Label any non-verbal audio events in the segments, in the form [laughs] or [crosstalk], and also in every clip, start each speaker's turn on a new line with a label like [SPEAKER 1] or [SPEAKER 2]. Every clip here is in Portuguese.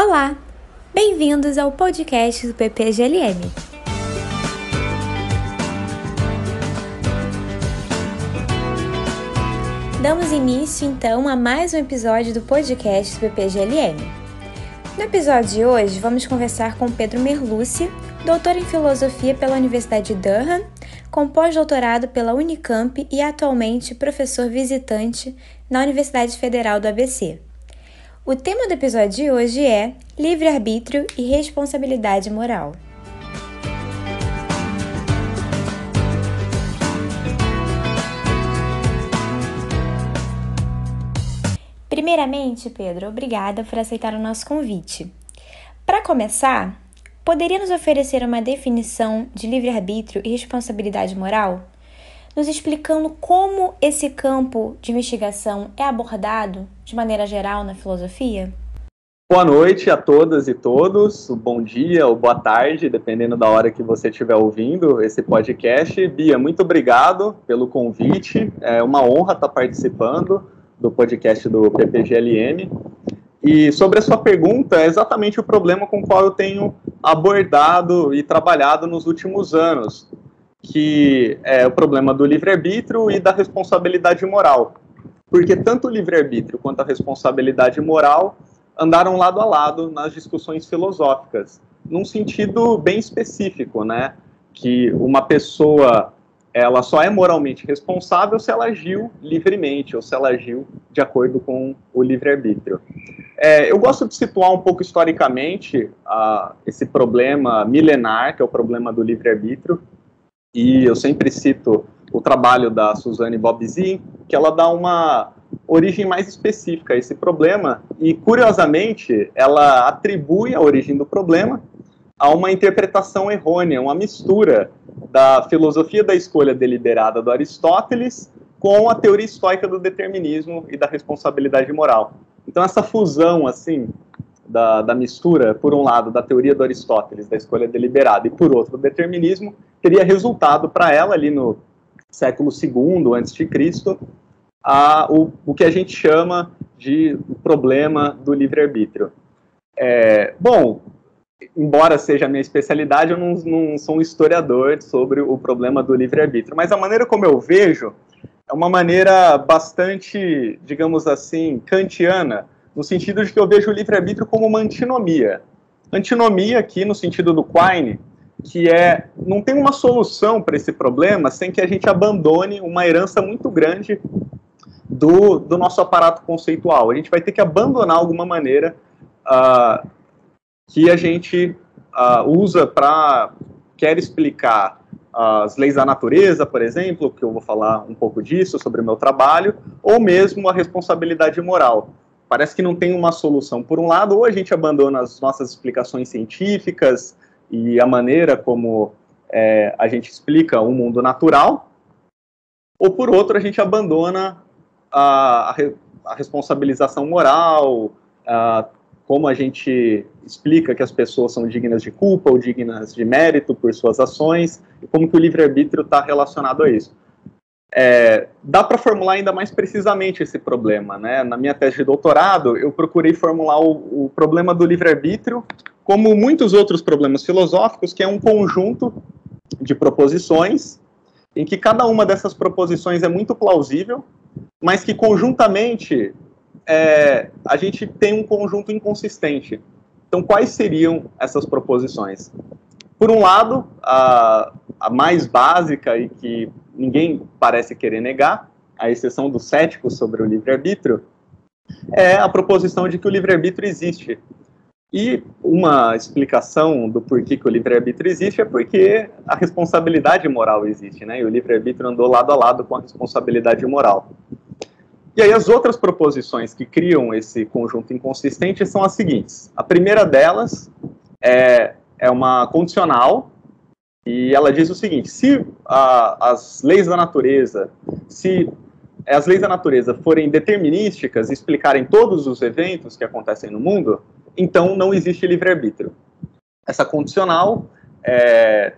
[SPEAKER 1] Olá, bem-vindos ao podcast do PPGLM. Damos início então a mais um episódio do podcast do PPGLM. No episódio de hoje, vamos conversar com Pedro Merlucci, doutor em filosofia pela Universidade de Durham, com pós-doutorado pela Unicamp e atualmente professor visitante na Universidade Federal do ABC. O tema do episódio de hoje é livre-arbítrio e responsabilidade moral. Primeiramente, Pedro, obrigada por aceitar o nosso convite. Para começar, poderia nos oferecer uma definição de livre-arbítrio e responsabilidade moral? Nos explicando como esse campo de investigação é abordado de maneira geral na filosofia?
[SPEAKER 2] Boa noite a todas e todos, bom dia ou boa tarde, dependendo da hora que você estiver ouvindo esse podcast. Bia, muito obrigado pelo convite, é uma honra estar participando do podcast do PPGLM. E sobre a sua pergunta, é exatamente o problema com o qual eu tenho abordado e trabalhado nos últimos anos, que é o problema do livre-arbítrio e da responsabilidade moral. Porque tanto o livre-arbítrio quanto a responsabilidade moral andaram lado a lado nas discussões filosóficas, num sentido bem específico, né? Que uma pessoa ela só é moralmente responsável se ela agiu livremente ou se ela agiu de acordo com o livre-arbítrio. É, eu gosto de situar um pouco historicamente uh, esse problema milenar, que é o problema do livre-arbítrio, e eu sempre cito o trabalho da Suzanne Bobzin, que ela dá uma origem mais específica a esse problema, e curiosamente, ela atribui a origem do problema a uma interpretação errônea, uma mistura da filosofia da escolha deliberada do Aristóteles com a teoria estoica do determinismo e da responsabilidade moral. Então essa fusão assim da, da mistura, por um lado, da teoria do Aristóteles, da escolha deliberada, e por outro, do determinismo, teria resultado para ela, ali no século II a.C., a, o, o que a gente chama de problema do livre-arbítrio. É, bom, embora seja a minha especialidade, eu não, não sou um historiador sobre o problema do livre-arbítrio, mas a maneira como eu vejo é uma maneira bastante, digamos assim, kantiana, no sentido de que eu vejo o livre-arbítrio como uma antinomia. Antinomia aqui no sentido do Quine, que é não tem uma solução para esse problema sem que a gente abandone uma herança muito grande do, do nosso aparato conceitual. A gente vai ter que abandonar alguma maneira uh, que a gente uh, usa para quer explicar as leis da natureza, por exemplo, que eu vou falar um pouco disso sobre o meu trabalho, ou mesmo a responsabilidade moral parece que não tem uma solução. Por um lado, ou a gente abandona as nossas explicações científicas e a maneira como é, a gente explica o mundo natural, ou por outro, a gente abandona a, a, responsabilização moral, a, como a gente explica que as pessoas são dignas de culpa ou dignas de mérito por suas ações, e como que o livre-arbítrio está relacionado a isso. É, dá para formular ainda mais precisamente esse problema. Né? Na minha tese de doutorado, eu procurei formular o, o problema do livre-arbítrio como muitos outros problemas filosóficos, que é um conjunto de proposições em que cada uma dessas proposições é muito plausível, mas que conjuntamente é, a gente tem um conjunto inconsistente. Então, quais seriam essas proposições? Por um lado, a, a mais básica e que ninguém parece querer negar, à exceção dos céticos sobre o livre-arbítrio, é a proposição de que o livre-arbítrio existe. E uma explicação do porquê que o livre-arbítrio existe é porque a responsabilidade moral existe, né? E o livre-arbítrio andou lado a lado com a responsabilidade moral. E aí as outras proposições que criam esse conjunto inconsistente são as seguintes. A primeira delas é, é uma condicional e ela diz o seguinte: se a, as leis da natureza, se as leis da natureza forem determinísticas e explicarem todos os eventos que acontecem no mundo, então não existe livre-arbítrio. Essa condicional é,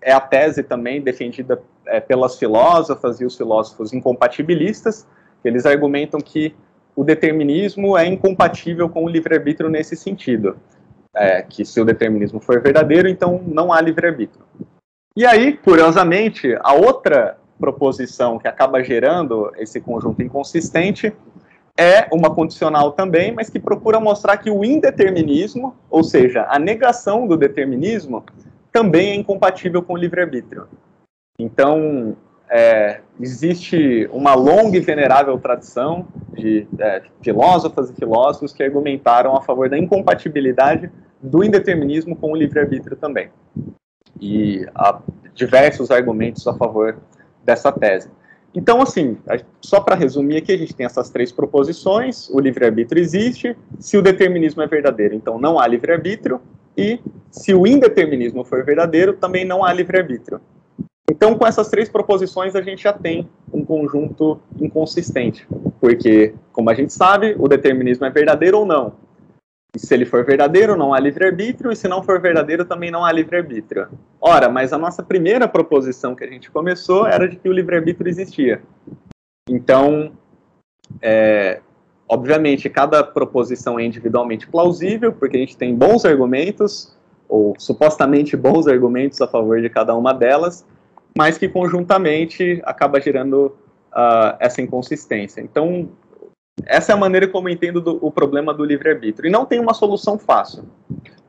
[SPEAKER 2] é, a tese também defendida é, pelas filósofas e os filósofos incompatibilistas, eles argumentam que o determinismo é incompatível com o livre-arbítrio nesse sentido. É, que se o determinismo for verdadeiro, então não há livre-arbítrio. E aí, curiosamente, a outra proposição que acaba gerando esse conjunto inconsistente é uma condicional também, mas que procura mostrar que o indeterminismo, ou seja, a negação do determinismo, também é incompatível com o livre-arbítrio. Então, é, existe uma longa e venerável tradição de é, filósofas e filósofos que argumentaram a favor da incompatibilidade do indeterminismo com o livre-arbítrio também. E há diversos argumentos a favor dessa tese. Então, assim, só para resumir aqui, a gente tem essas três proposições: o livre-arbítrio existe, se o determinismo é verdadeiro, então não há livre-arbítrio, e se o indeterminismo for verdadeiro, também não há livre-arbítrio. Então, com essas três proposições, a gente já tem um conjunto inconsistente, porque, como a gente sabe, o determinismo é verdadeiro ou não. E se ele for verdadeiro, não há livre-arbítrio, e se não for verdadeiro, também não há livre-arbítrio. Ora, mas a nossa primeira proposição que a gente começou era de que o livre-arbítrio existia. Então, é, obviamente, cada proposição é individualmente plausível, porque a gente tem bons argumentos, ou supostamente bons argumentos a favor de cada uma delas, mas que conjuntamente acaba gerando uh, essa inconsistência. Então, essa é a maneira como eu entendo do, o problema do livre-arbítrio. E não tem uma solução fácil.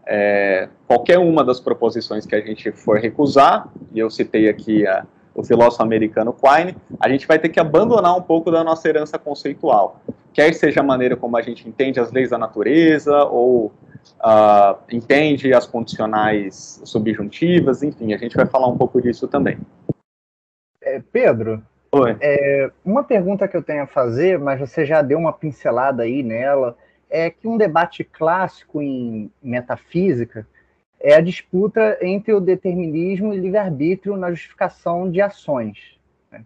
[SPEAKER 2] É, qualquer uma das proposições que a gente for recusar, e eu citei aqui a, o filósofo americano Quine, a gente vai ter que abandonar um pouco da nossa herança conceitual. Quer seja a maneira como a gente entende as leis da natureza, ou uh, entende as condicionais subjuntivas, enfim, a gente vai falar um pouco disso também.
[SPEAKER 3] É, Pedro. É, uma pergunta que eu tenho a fazer, mas você já deu uma pincelada aí nela, é que um debate clássico em metafísica é a disputa entre o determinismo e livre-arbítrio na justificação de ações. Né?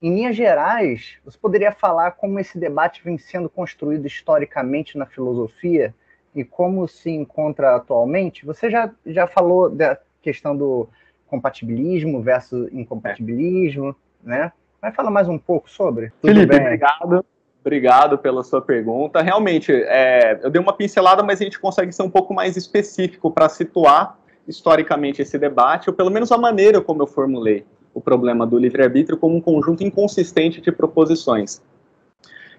[SPEAKER 3] Em linhas gerais, você poderia falar como esse debate vem sendo construído historicamente na filosofia e como se encontra atualmente? Você já, já falou da questão do compatibilismo versus incompatibilismo, né? Vai falar mais um pouco sobre?
[SPEAKER 2] Felipe, obrigado. Obrigado pela sua pergunta. Realmente, é, eu dei uma pincelada, mas a gente consegue ser um pouco mais específico para situar historicamente esse debate, ou pelo menos a maneira como eu formulei o problema do livre-arbítrio como um conjunto inconsistente de proposições.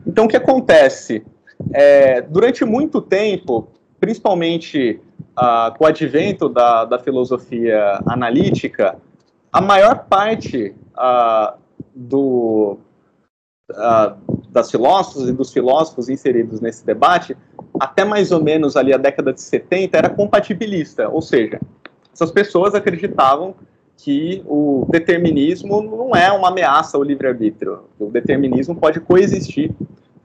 [SPEAKER 2] Então, o que acontece? É, durante muito tempo, principalmente ah, com o advento da, da filosofia analítica, a maior parte ah, do, uh, das filósofos e dos filósofos inseridos nesse debate, até mais ou menos ali a década de 70, era compatibilista, ou seja, essas pessoas acreditavam que o determinismo não é uma ameaça ao livre-arbítrio. O determinismo pode coexistir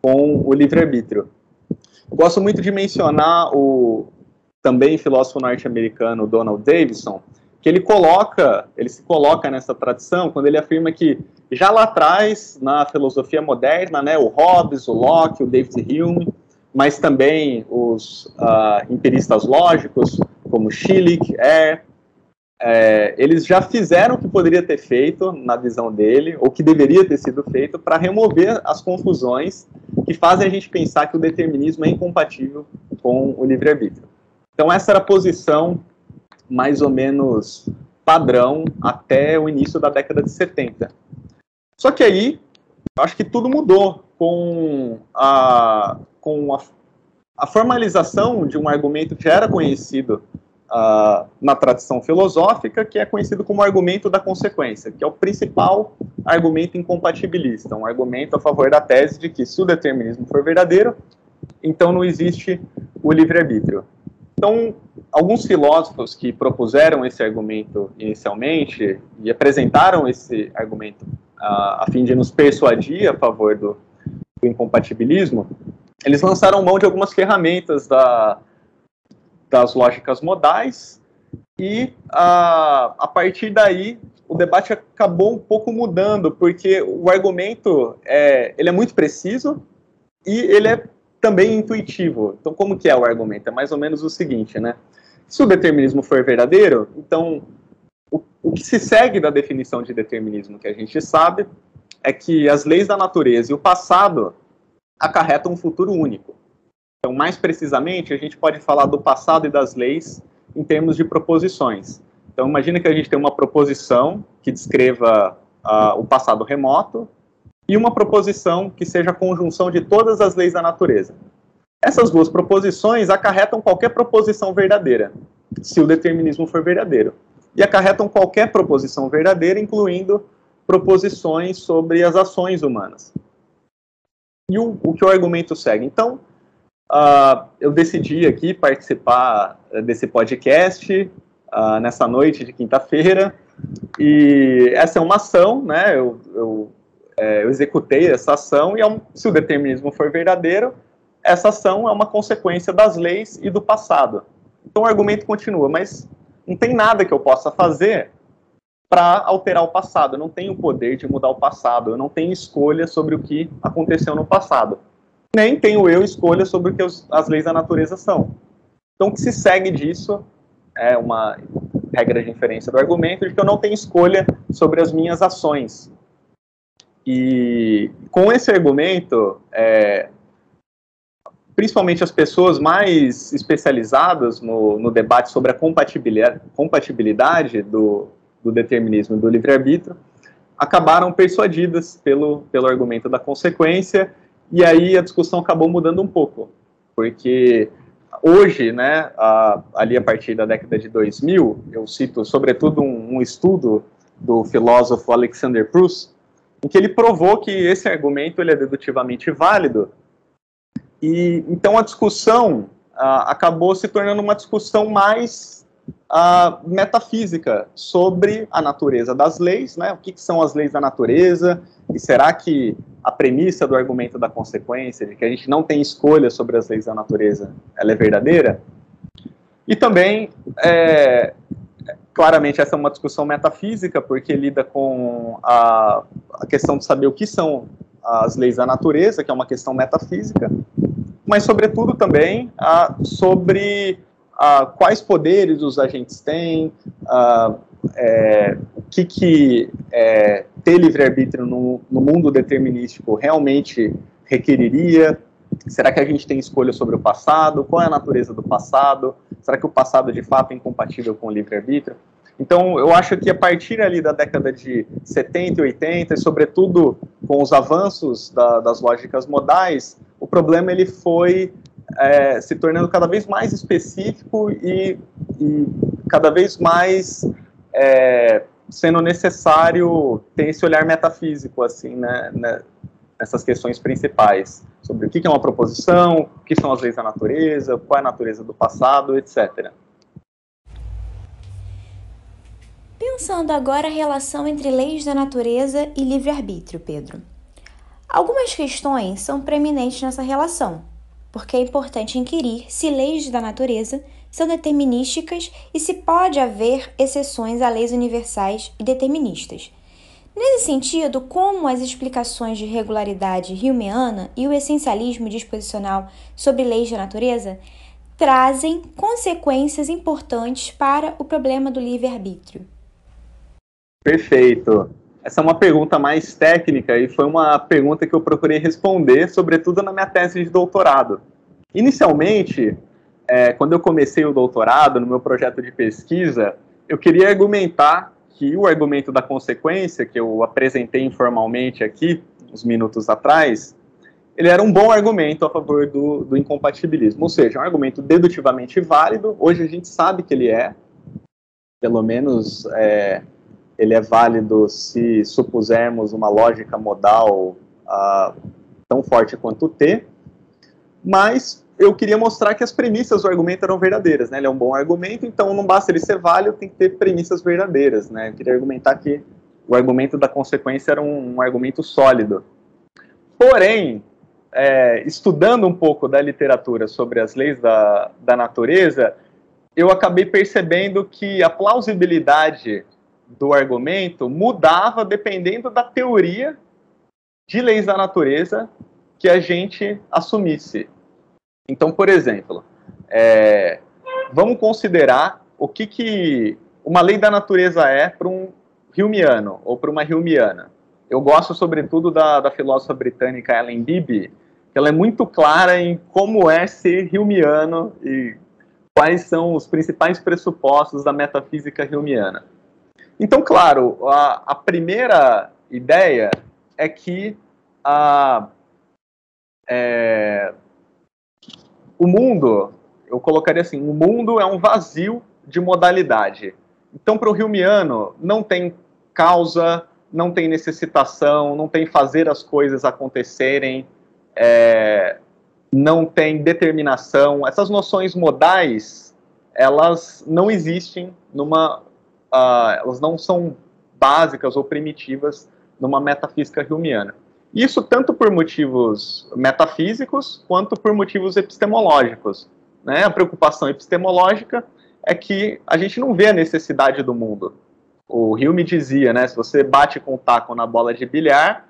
[SPEAKER 2] com o livre-arbítrio. Gosto muito de mencionar o também filósofo norte-americano Donald Davidson, que ele coloca, ele se coloca nessa tradição quando ele afirma que já lá atrás, na filosofia moderna, né, o Hobbes, o Locke, o David Hume, mas também os uh, empiristas lógicos, como Schilling, Ayer, é, eles já fizeram o que poderia ter feito, na visão dele, ou que deveria ter sido feito, para remover as confusões que fazem a gente pensar que o determinismo é incompatível com o livre-arbítrio. Então, essa era a posição mais ou menos padrão até o início da década de 70. Só que aí, acho que tudo mudou com a, com a, a formalização de um argumento que já era conhecido uh, na tradição filosófica, que é conhecido como argumento da consequência, que é o principal argumento incompatibilista, um argumento a favor da tese de que se o determinismo for verdadeiro, então não existe o livre-arbítrio. Então, alguns filósofos que propuseram esse argumento inicialmente e apresentaram esse argumento uh, a fim de nos persuadir a favor do, do, incompatibilismo, eles lançaram mão de algumas ferramentas da, das lógicas modais e uh, a partir daí o debate acabou um pouco mudando porque o argumento é, ele é muito preciso e ele é também intuitivo. Então, como que é o argumento? É mais ou menos o seguinte, né? Se o determinismo for verdadeiro, então o, o que se segue da definição de determinismo que a gente sabe é que as leis da natureza e o passado acarretam um futuro único. Então, mais precisamente, a gente pode falar do passado e das leis em termos de proposições. Então, imagina que a gente tem uma proposição que descreva uh, o passado remoto e uma proposição que seja a conjunção de todas as leis da natureza. Essas duas proposições acarretam qualquer proposição verdadeira, se o determinismo for verdadeiro. E acarretam qualquer proposição verdadeira, incluindo proposições sobre as ações humanas. E o, o que o argumento segue? Então, uh, eu decidi aqui participar eh, desse podcast uh, nessa noite de quinta-feira, e essa é uma ação, né? Eu, eu, é, eu executei essa ação, e é um, se o determinismo for verdadeiro, essa ação é uma consequência das leis e do passado. Então o argumento continua, mas não tem nada que eu possa fazer para alterar o passado. Eu não tenho o poder de mudar o passado. Eu não tenho escolha sobre o que aconteceu no passado. Nem tenho eu escolha sobre o que os, as leis da natureza são. Então, o que se segue disso é uma regra de inferência do argumento de que eu não tenho escolha sobre as minhas ações. E com esse argumento, é, principalmente as pessoas mais especializadas no, no debate sobre a compatibilidade, compatibilidade do, do determinismo e do livre-arbítrio, acabaram persuadidas pelo, pelo argumento da consequência, e aí a discussão acabou mudando um pouco, porque hoje, né, a, ali a partir da década de 2000, eu cito sobretudo um, um estudo do filósofo Alexander Proust, em que ele provou que esse argumento ele é dedutivamente válido, e então a discussão ah, acabou se tornando uma discussão mais ah, metafísica sobre a natureza das leis, né? O que, que, são as leis da natureza? E será que a premissa do argumento da consequência, de que a gente não tem escolha sobre as leis da natureza, ela é verdadeira? E também, é, claramente, essa é uma discussão metafísica, porque lida com a, a questão de saber o que são as leis da natureza, que é uma questão metafísica, mas, sobretudo, também ah, sobre ah, quais poderes os agentes têm, ah, é, o que, que é, ter livre-arbítrio no, no mundo determinístico realmente requeriria, Será que a gente tem escolha sobre o passado? Qual é a natureza do passado? Será que o passado de fato é incompatível com o livre-arbítrio? Então, eu acho que a partir ali da década de 70 e 80, e sobretudo com os avanços da, das lógicas modais, o problema ele foi é, se tornando cada vez mais específico e, e cada vez mais é, sendo necessário ter esse olhar metafísico, assim, né, né, nessas questões principais, sobre o que é uma proposição, o que são as leis da natureza, qual é a natureza do passado, etc.
[SPEAKER 1] Pensando agora a relação entre leis da natureza e livre-arbítrio, Pedro. Algumas questões são preeminentes nessa relação, porque é importante inquirir se leis da natureza são determinísticas e se pode haver exceções a leis universais e deterministas. Nesse sentido, como as explicações de regularidade Humeana e o essencialismo disposicional sobre leis da natureza trazem consequências importantes para o problema do livre-arbítrio.
[SPEAKER 2] Perfeito. Essa é uma pergunta mais técnica e foi uma pergunta que eu procurei responder, sobretudo na minha tese de doutorado. Inicialmente, é, quando eu comecei o doutorado, no meu projeto de pesquisa, eu queria argumentar que o argumento da consequência, que eu apresentei informalmente aqui, uns minutos atrás, ele era um bom argumento a favor do, do incompatibilismo, ou seja, um argumento dedutivamente válido, hoje a gente sabe que ele é, pelo menos é, ele é válido se supusermos uma lógica modal uh, tão forte quanto T, mas eu queria mostrar que as premissas do argumento eram verdadeiras, né? Ele é um bom argumento, então não basta ele ser válido, tem que ter premissas verdadeiras, né? Eu queria argumentar que o argumento da consequência era um, um argumento sólido. Porém, é, estudando um pouco da literatura sobre as leis da, da natureza, eu acabei percebendo que a plausibilidade do argumento mudava dependendo da teoria de leis da natureza que a gente assumisse. Então, por exemplo, é, vamos considerar o que, que uma lei da natureza é para um Humeano ou para uma Humeana. Eu gosto, sobretudo, da, da filósofa britânica Ellen Beebe, ela é muito clara em como é ser Humeano e quais são os principais pressupostos da metafísica Humeana. Então, claro, a, a primeira ideia é que a, é, o mundo, eu colocaria assim, o mundo é um vazio de modalidade. Então, para o Humeano, não tem causa, não tem necessitação, não tem fazer as coisas acontecerem, é, não tem determinação. Essas noções modais, elas não existem numa, uh, elas não são básicas ou primitivas numa metafísica humeana. Isso tanto por motivos metafísicos quanto por motivos epistemológicos. Né? A preocupação epistemológica é que a gente não vê a necessidade do mundo. O Hume dizia, né, se você bate com o taco na bola de bilhar,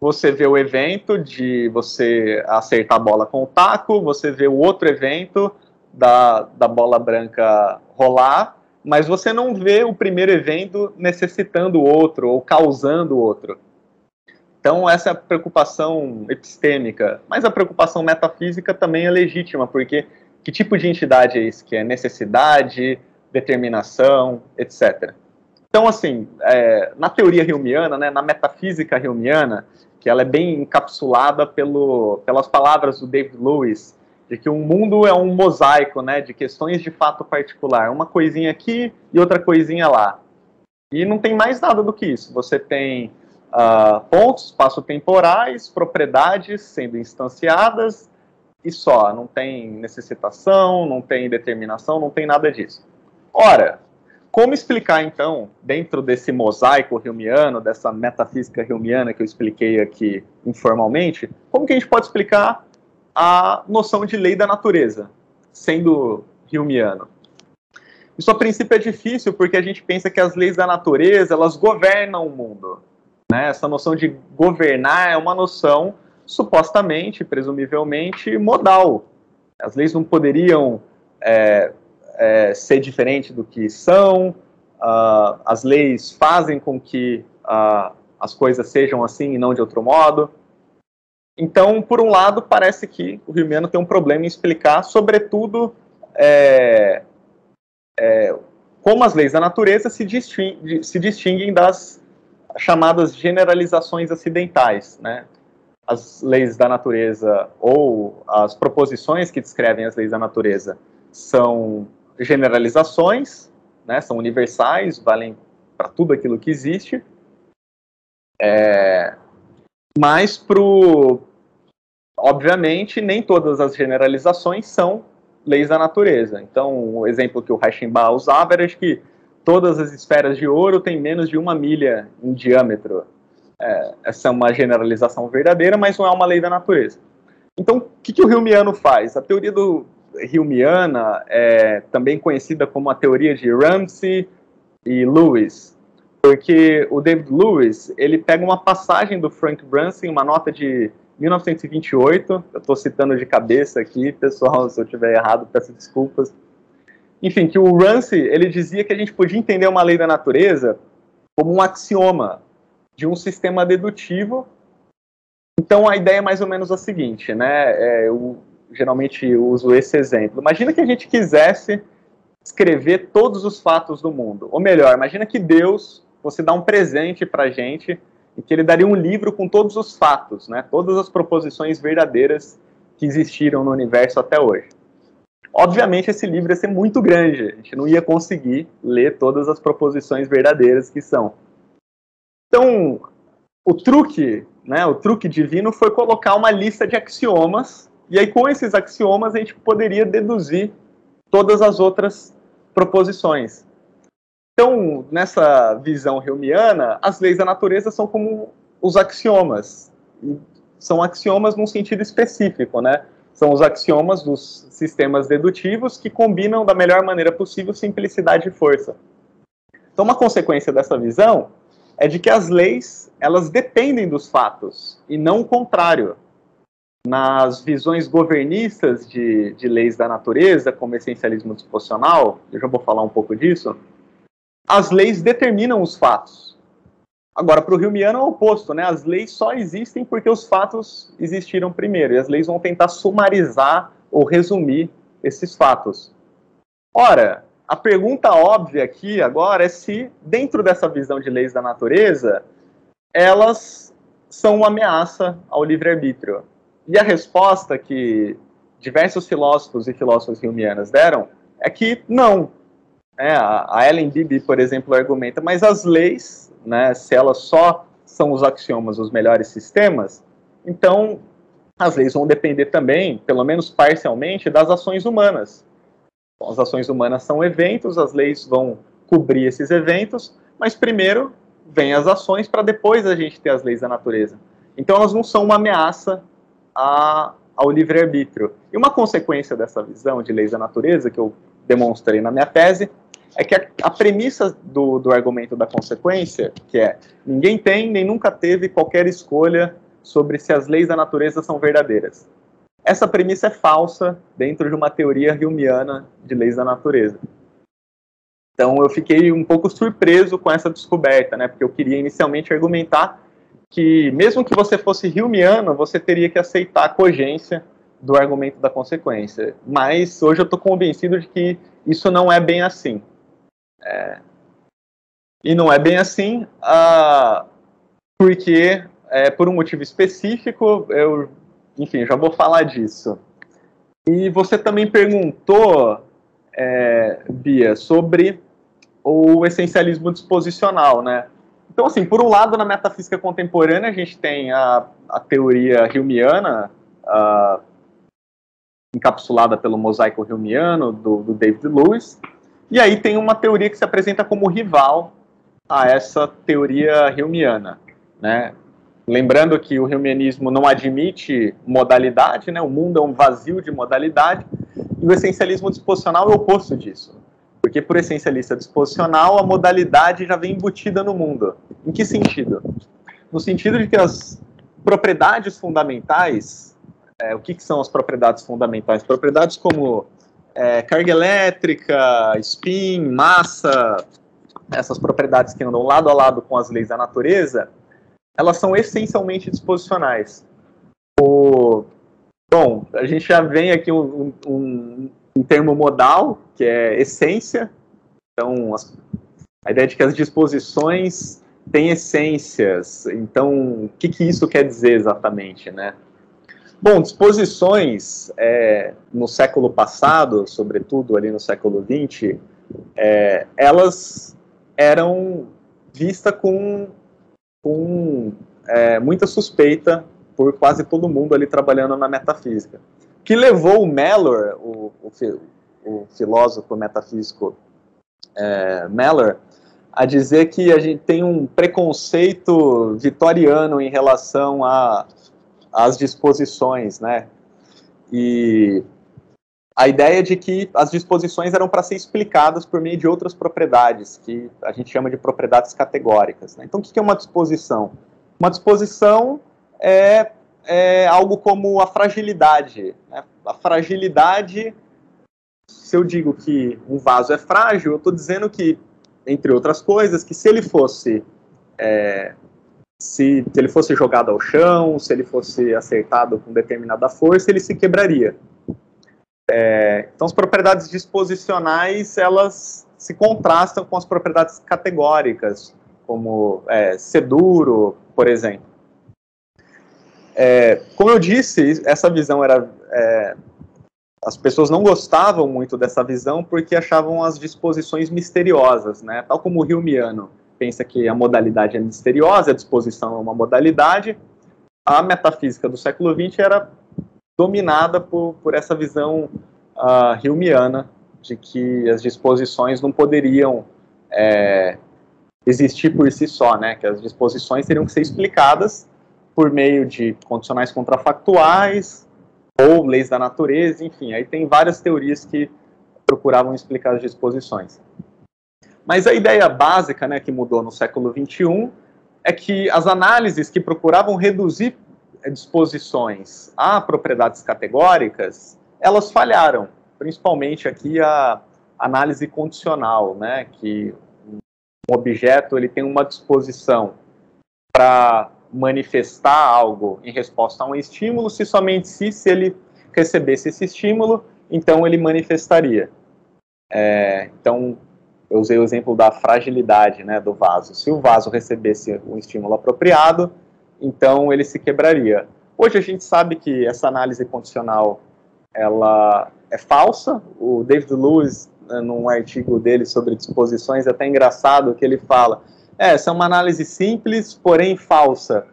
[SPEAKER 2] você vê o evento de você acertar a bola com o taco, você vê o outro evento da, da bola branca rolar, mas você não vê o primeiro evento necessitando o outro ou causando o outro. Então, essa é preocupação epistêmica. Mas a preocupação metafísica também é legítima, porque que tipo de entidade é isso? Que é necessidade, determinação, etc. Então, assim, é, na teoria hilmiana, né, na metafísica hilmiana, que ela é bem encapsulada pelo, pelas palavras do David Lewis, de que o mundo é um mosaico, né, de questões de fato particular, uma coisinha aqui e outra coisinha lá. E não tem mais nada do que isso. Você tem uh, pontos espaço-temporais, propriedades sendo instanciadas e só. Não tem necessitação, não tem determinação, não tem nada disso. Ora, como explicar então, dentro desse mosaico hilmiano, dessa metafísica hilmiana que eu expliquei aqui informalmente, como que a gente pode explicar a noção de lei da natureza, sendo Humeano. Isso a princípio é difícil porque a gente pensa que as leis da natureza elas governam o mundo. Né? Essa noção de governar é uma noção supostamente, presumivelmente, modal. As leis não poderiam é, é, ser diferentes do que são, uh, as leis fazem com que uh, as coisas sejam assim e não de outro modo. Então, por um lado, parece que o Riumiano tem um problema em explicar, sobretudo, é, é, como as leis da natureza se, distinguem, se distinguem das chamadas generalizações acidentais. Né? As leis da natureza, ou as proposições que descrevem as leis da natureza, são generalizações, né, são universais, valem para tudo aquilo que existe. É, mas, pro, obviamente, nem todas as generalizações são leis da natureza. Então, o exemplo que o Reichenbach usava era de que todas as esferas de ouro têm menos de uma milha em diâmetro. É, essa é uma generalização verdadeira, mas não é uma lei da natureza. Então, o que, que o Hilmiano faz? A teoria do Hilmiana é também conhecida como a teoria de Ramsey e Lewis porque o David Lewis, ele pega uma passagem do Frank Brunson, uma nota de 1928, eu estou citando de cabeça aqui, pessoal, se eu estiver errado, peço desculpas. Enfim, que o Ramsey, ele dizia que a gente podia entender uma lei da natureza como um axioma de um sistema dedutivo. Então, a ideia é mais ou menos a seguinte, né, é, eu geralmente uso esse exemplo. Imagina que a gente quisesse escrever todos os fatos do mundo, ou melhor, imagina que Deus você dá um presente para gente e que ele daria um livro com todos os fatos, né, todas as proposições verdadeiras que existiram no universo até hoje. Obviamente, esse livro ia ser muito grande, a gente não ia conseguir ler todas as proposições verdadeiras que são. Então, o truque, né, o truque divino foi colocar uma lista de axiomas, e aí com esses axiomas a gente poderia deduzir todas as outras proposições. Então, nessa visão reumiana, as leis da natureza são como os axiomas. São axiomas num sentido específico, né? São os axiomas dos sistemas dedutivos que combinam da melhor maneira possível simplicidade e força. Então, uma consequência dessa visão é de que as leis, elas dependem dos fatos, e não o contrário. Nas visões governistas de, de leis da natureza, como essencialismo disposicional, eu já vou falar um pouco disso, as leis determinam os fatos. Agora, para o Humeano é o oposto, né? As leis só existem porque os fatos existiram primeiro, e as leis vão tentar sumarizar ou resumir esses fatos. Ora, a pergunta óbvia aqui agora é se, dentro dessa visão de leis da natureza, elas são uma ameaça ao livre-arbítrio. E a resposta que diversos filósofos e filósofas humianas deram é que não. É, a Ellen Bibby, por exemplo, argumenta, mas as leis, né, se elas só são os axiomas, os melhores sistemas, então as leis vão depender também, pelo menos parcialmente, das ações humanas. Então, as ações humanas são eventos, as leis vão cobrir esses eventos, mas primeiro vem as ações para depois a gente ter as leis da natureza. Então elas não são uma ameaça a, ao livre-arbítrio. E uma consequência dessa visão de leis da natureza, que eu demonstrei na minha tese, é que a, a premissa do, do argumento da consequência, que é ninguém tem nem nunca teve qualquer escolha sobre se as leis da natureza são verdadeiras. Essa premissa é falsa dentro de uma teoria humeana de leis da natureza. Então eu fiquei um pouco surpreso com essa descoberta, né? Porque eu queria inicialmente argumentar que mesmo que você fosse Humeano, você teria que aceitar a cogência do argumento da consequência. Mas hoje eu estou convencido de que isso não é bem assim. É... E não é bem assim, uh, porque, é, por um motivo específico, eu, enfim, já vou falar disso. E você também perguntou, é, Bia, sobre o essencialismo disposicional, né? Então, assim, por um lado, na metafísica contemporânea, a gente tem a, a teoria Humeana, uh, encapsulada pelo mosaico Humeano, do, do David Lewis, e aí tem uma teoria que se apresenta como rival a essa teoria Humeana, né? Lembrando que o Humeanismo não admite modalidade, né? O mundo é um vazio de modalidade, e o essencialismo disposicional é o oposto disso. Porque, por essencialista disposicional, a modalidade já vem embutida no mundo. Em que sentido? No sentido de que as propriedades fundamentais, é, o que, que, são as propriedades fundamentais? Propriedades como é, carga elétrica, spin, massa, essas propriedades que andam lado a lado com as leis da natureza, elas são essencialmente disposicionais. O, bom, a gente já vem aqui um, um, um termo modal, que é essência. Então, as, a ideia de que as disposições têm essências. Então, o que, que isso quer dizer exatamente, né? Bom, disposições é, no século passado, sobretudo ali no século XX, é, elas eram vistas com, com é, muita suspeita por quase todo mundo ali trabalhando na metafísica. Que levou o Mellor, o, o, o filósofo metafísico é, Mellor, a dizer que a gente tem um preconceito vitoriano em relação às disposições, né? E a ideia de que as disposições eram para ser explicadas por meio de outras propriedades, que a gente chama de propriedades categóricas. Né? Então, o que é uma disposição? Uma disposição é é algo como a fragilidade. Né? A fragilidade, se eu digo que um vaso é frágil, eu estou dizendo que, entre outras coisas, que se ele fosse é, se, se, ele fosse jogado ao chão, se ele fosse acertado com determinada força, ele se quebraria. É, então, as propriedades disposicionais elas se contrastam com as propriedades categóricas, como é, ser duro, por exemplo. É, como eu disse, essa visão era. É, as pessoas não gostavam muito dessa visão porque achavam as disposições misteriosas, né? Tal como o Humeano pensa que a modalidade é misteriosa, a disposição é uma modalidade, a metafísica do século XX era dominada por, por essa visão uh, Humeana de que as disposições não poderiam é, existir por si só, né? Que as disposições teriam que ser explicadas por meio de condicionais contrafactuais ou leis da natureza, enfim, aí tem várias teorias que procuravam explicar as disposições. Mas a ideia básica, né, que mudou no século XXI, é que as análises que procuravam reduzir disposições a propriedades categóricas, elas falharam, principalmente aqui a análise condicional, né, que um objeto ele tem uma disposição para manifestar algo em resposta a um estímulo, se somente se, se ele recebesse esse estímulo, então ele manifestaria. É, então, eu usei o exemplo da fragilidade né, do vaso. Se o vaso recebesse um estímulo apropriado, então ele se quebraria. Hoje a gente sabe que essa análise condicional ela é falsa. O David Lewis, né, num artigo dele sobre disposições, é até engraçado que ele fala: é, essa é uma análise simples, porém falsa.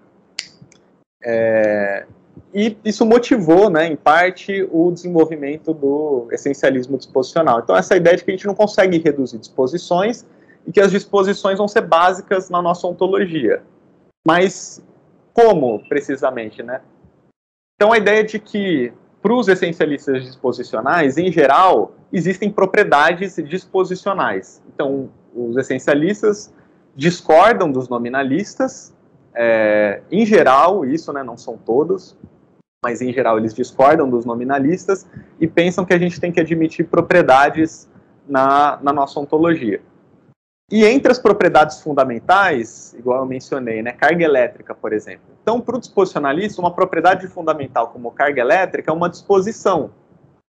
[SPEAKER 2] É, e isso motivou, né, em parte, o desenvolvimento do essencialismo disposicional. Então, essa ideia de que a gente não consegue reduzir disposições e que as disposições vão ser básicas na nossa ontologia. Mas como, precisamente, né? Então, a ideia de que, para os essencialistas disposicionais, em geral, existem propriedades disposicionais. Então, os essencialistas discordam dos nominalistas, é, em geral, isso, né, não são todos, mas em geral eles discordam dos nominalistas e pensam que a gente tem que admitir propriedades na, na nossa ontologia. E entre as propriedades fundamentais, igual eu mencionei, né, carga elétrica, por exemplo. Então, para o disposicionalista, uma propriedade fundamental como carga elétrica é uma disposição.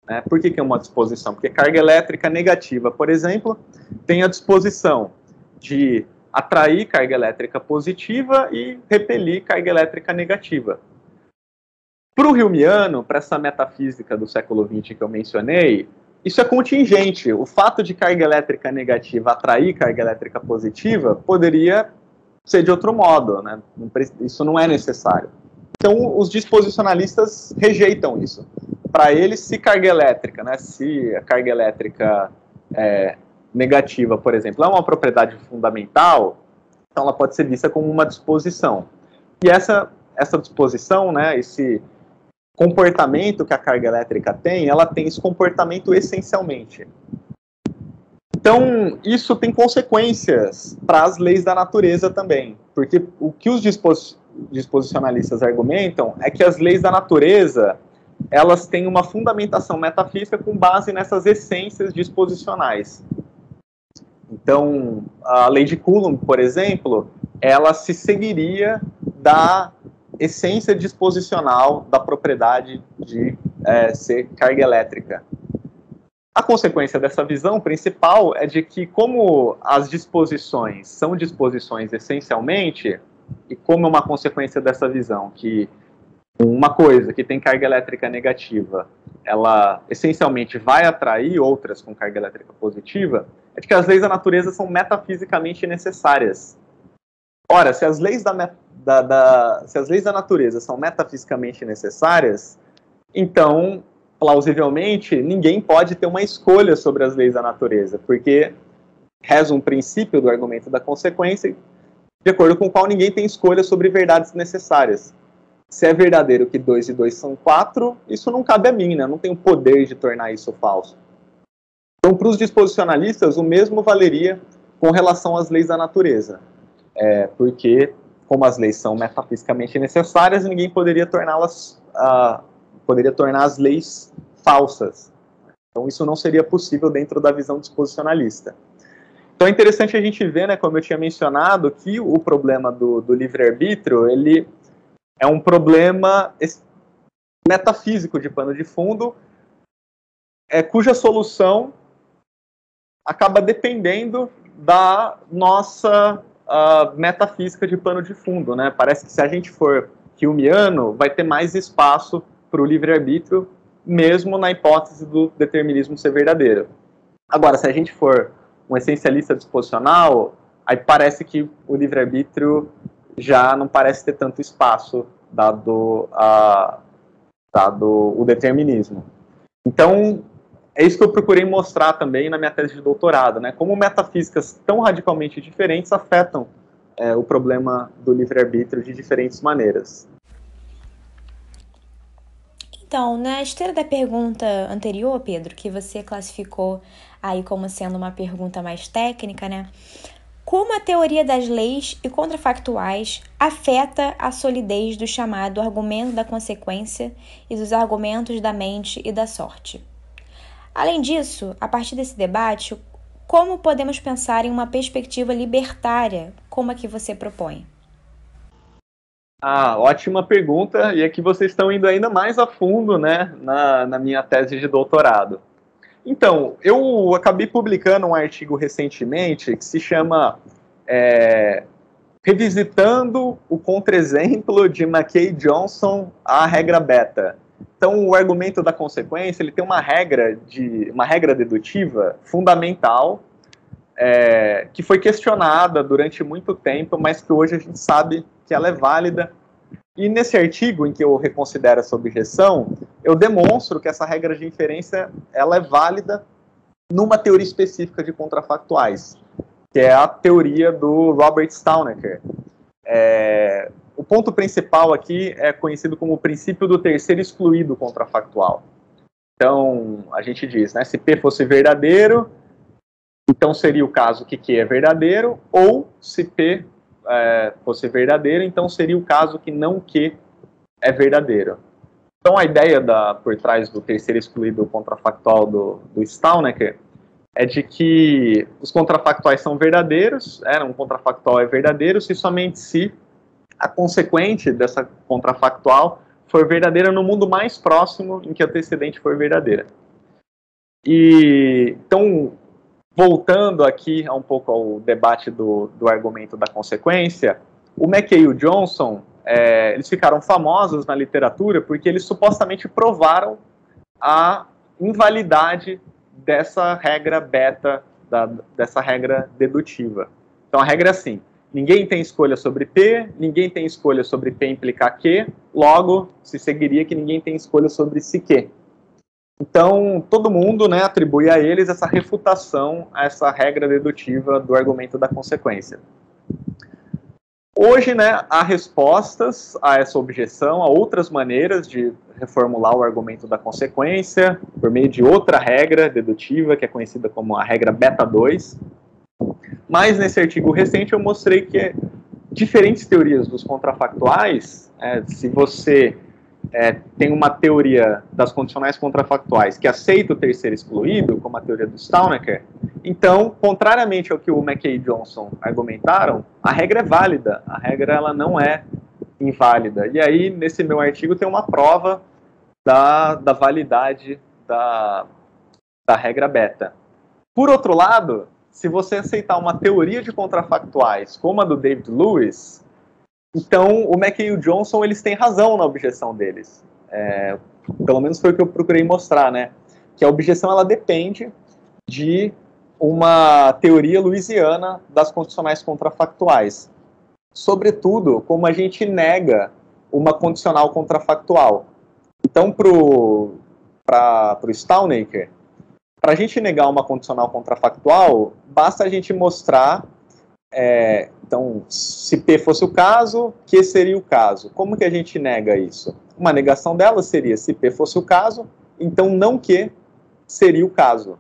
[SPEAKER 2] Né? Por que, que é uma disposição? Porque carga elétrica negativa, por exemplo, tem a disposição de atrair carga elétrica positiva e repelir carga elétrica negativa. Para o Hilmiano, para essa metafísica do século XX que eu mencionei, isso é contingente. O fato de carga elétrica negativa atrair carga elétrica positiva poderia ser de outro modo, né? Isso não é necessário. Então, os disposicionalistas rejeitam isso. Para eles, se carga elétrica, né, se a carga elétrica é, negativa, por exemplo, é uma propriedade fundamental, então ela pode ser vista como uma disposição. E essa, essa disposição, né, esse comportamento que a carga elétrica tem, ela tem esse comportamento essencialmente. Então, isso tem consequências para as leis da natureza também, porque o que os dispos disposicionalistas argumentam é que as leis da natureza elas têm uma fundamentação metafísica com base nessas essências disposicionais. Então, a lei de Coulomb, por exemplo, ela se seguiria da essência disposicional da propriedade de é, ser carga elétrica. A consequência dessa visão principal é de que, como as disposições são disposições essencialmente, e como é uma consequência dessa visão, que uma coisa que tem carga elétrica negativa, ela essencialmente vai atrair outras com carga elétrica positiva, é de que as leis da natureza são metafisicamente necessárias. Ora, se as leis da, da, da, se as leis da natureza são metafisicamente necessárias, então, plausivelmente, ninguém pode ter uma escolha sobre as leis da natureza, porque reza um princípio do argumento da consequência, de acordo com o qual ninguém tem escolha sobre verdades necessárias. Se é verdadeiro que 2 e 2 são 4, isso não cabe a mim, né? Eu não tenho poder de tornar isso falso. Então, para os disposicionalistas, o mesmo valeria com relação às leis da natureza. É, porque como as leis são metafisicamente necessárias, ninguém poderia torná-las, uh, poderia tornar as leis falsas. Então isso não seria possível dentro da visão disposicionalista. Então é interessante a gente ver, né, como eu tinha mencionado, que o problema do, do livre-arbítrio, ele é um problema metafísico de pano de fundo, é, cuja solução acaba dependendo da nossa uh, metafísica de pano de fundo, né? Parece que se a gente for Humeano, vai ter mais espaço para o livre-arbítrio, mesmo na hipótese do determinismo ser verdadeiro. Agora, se a gente for um essencialista disposicional, aí parece que o livre-arbítrio já não parece ter tanto espaço, dado, a, dado o determinismo. Então, é isso que eu procurei mostrar também na minha tese de doutorado, né? Como metafísicas tão radicalmente diferentes afetam é, o problema do livre-arbítrio de diferentes maneiras.
[SPEAKER 1] Então, na esteira da pergunta anterior, Pedro, que você classificou aí como sendo uma pergunta mais técnica, né? Como a teoria das leis e contrafactuais afeta a solidez do chamado argumento da consequência e dos argumentos da mente e da sorte? Além disso, a partir desse debate, como podemos pensar em uma perspectiva libertária como a que você propõe?
[SPEAKER 2] Ah, ótima pergunta, e é que vocês estão indo ainda mais a fundo, né, na, na minha tese de doutorado. Então, eu acabei publicando um artigo recentemente que se chama é, Revisitando o Contra-Exemplo de McKay Johnson à Regra Beta. Então, o argumento da consequência, ele tem uma regra, de, uma regra dedutiva fundamental, é, que foi questionada durante muito tempo, mas que hoje a gente sabe que ela é válida. E nesse artigo em que eu reconsidero essa objeção, eu demonstro que essa regra de inferência ela é válida numa teoria específica de contrafactuais, que é a teoria do Robert Staunecker. É, ponto principal aqui é conhecido como o princípio do terceiro excluído contrafactual. Então, a gente diz, né, se P fosse verdadeiro, então seria o caso que Q é verdadeiro, ou se P é, fosse verdadeiro, então seria o caso que não que é verdadeiro. Então a ideia da, por trás do terceiro excluído contrafactual do, do Staunecker é de que os contrafactuais são verdadeiros, é, um contrafactual é verdadeiro se somente se a consequente dessa contrafactual for verdadeira no mundo mais próximo em que a antecedente for verdadeira. E então voltando aqui um pouco ao debate do, do argumento da consequência, o McKay e o Johnson, é, eles ficaram famosos na literatura porque eles supostamente provaram a invalidade dessa regra beta, da, dessa regra dedutiva. Então a regra é assim, ninguém tem escolha sobre P, ninguém tem escolha sobre P implicar Q, logo se seguiria que ninguém tem escolha sobre se Q. Então, todo mundo né, atribui a eles essa refutação a essa regra dedutiva do argumento da consequência. Hoje, né, há respostas a essa objeção, há outras maneiras de reformular o argumento da consequência, por meio de outra regra dedutiva, que é conhecida como a regra beta 2. Mas nesse artigo recente eu mostrei que diferentes teorias dos contrafactuais, é, se você é, tem uma teoria das condicionais contrafactuais que aceita o terceiro excluído, como a teoria do Staunecker, então, contrariamente ao que o McKay e Johnson argumentaram, a regra é válida, a regra ela não é inválida. E aí, nesse meu artigo, tem uma prova da, da validade da, da regra beta. Por outro lado, se você aceitar uma teoria de contrafactuais como a do David Lewis, então, o McKay e o Johnson, eles têm razão na objeção deles. É, pelo menos foi o que eu procurei mostrar, né? Que a objeção, ela depende de uma teoria louisiana das condicionais contrafactuais. Sobretudo, como a gente nega uma condicional contrafactual. Então, para o Staunecker, para a gente negar uma condicional contrafactual, basta a gente mostrar é, então, se P fosse o caso, Q seria o caso. Como que a gente nega isso? Uma negação dela seria, se P fosse o caso, então não Q seria o caso.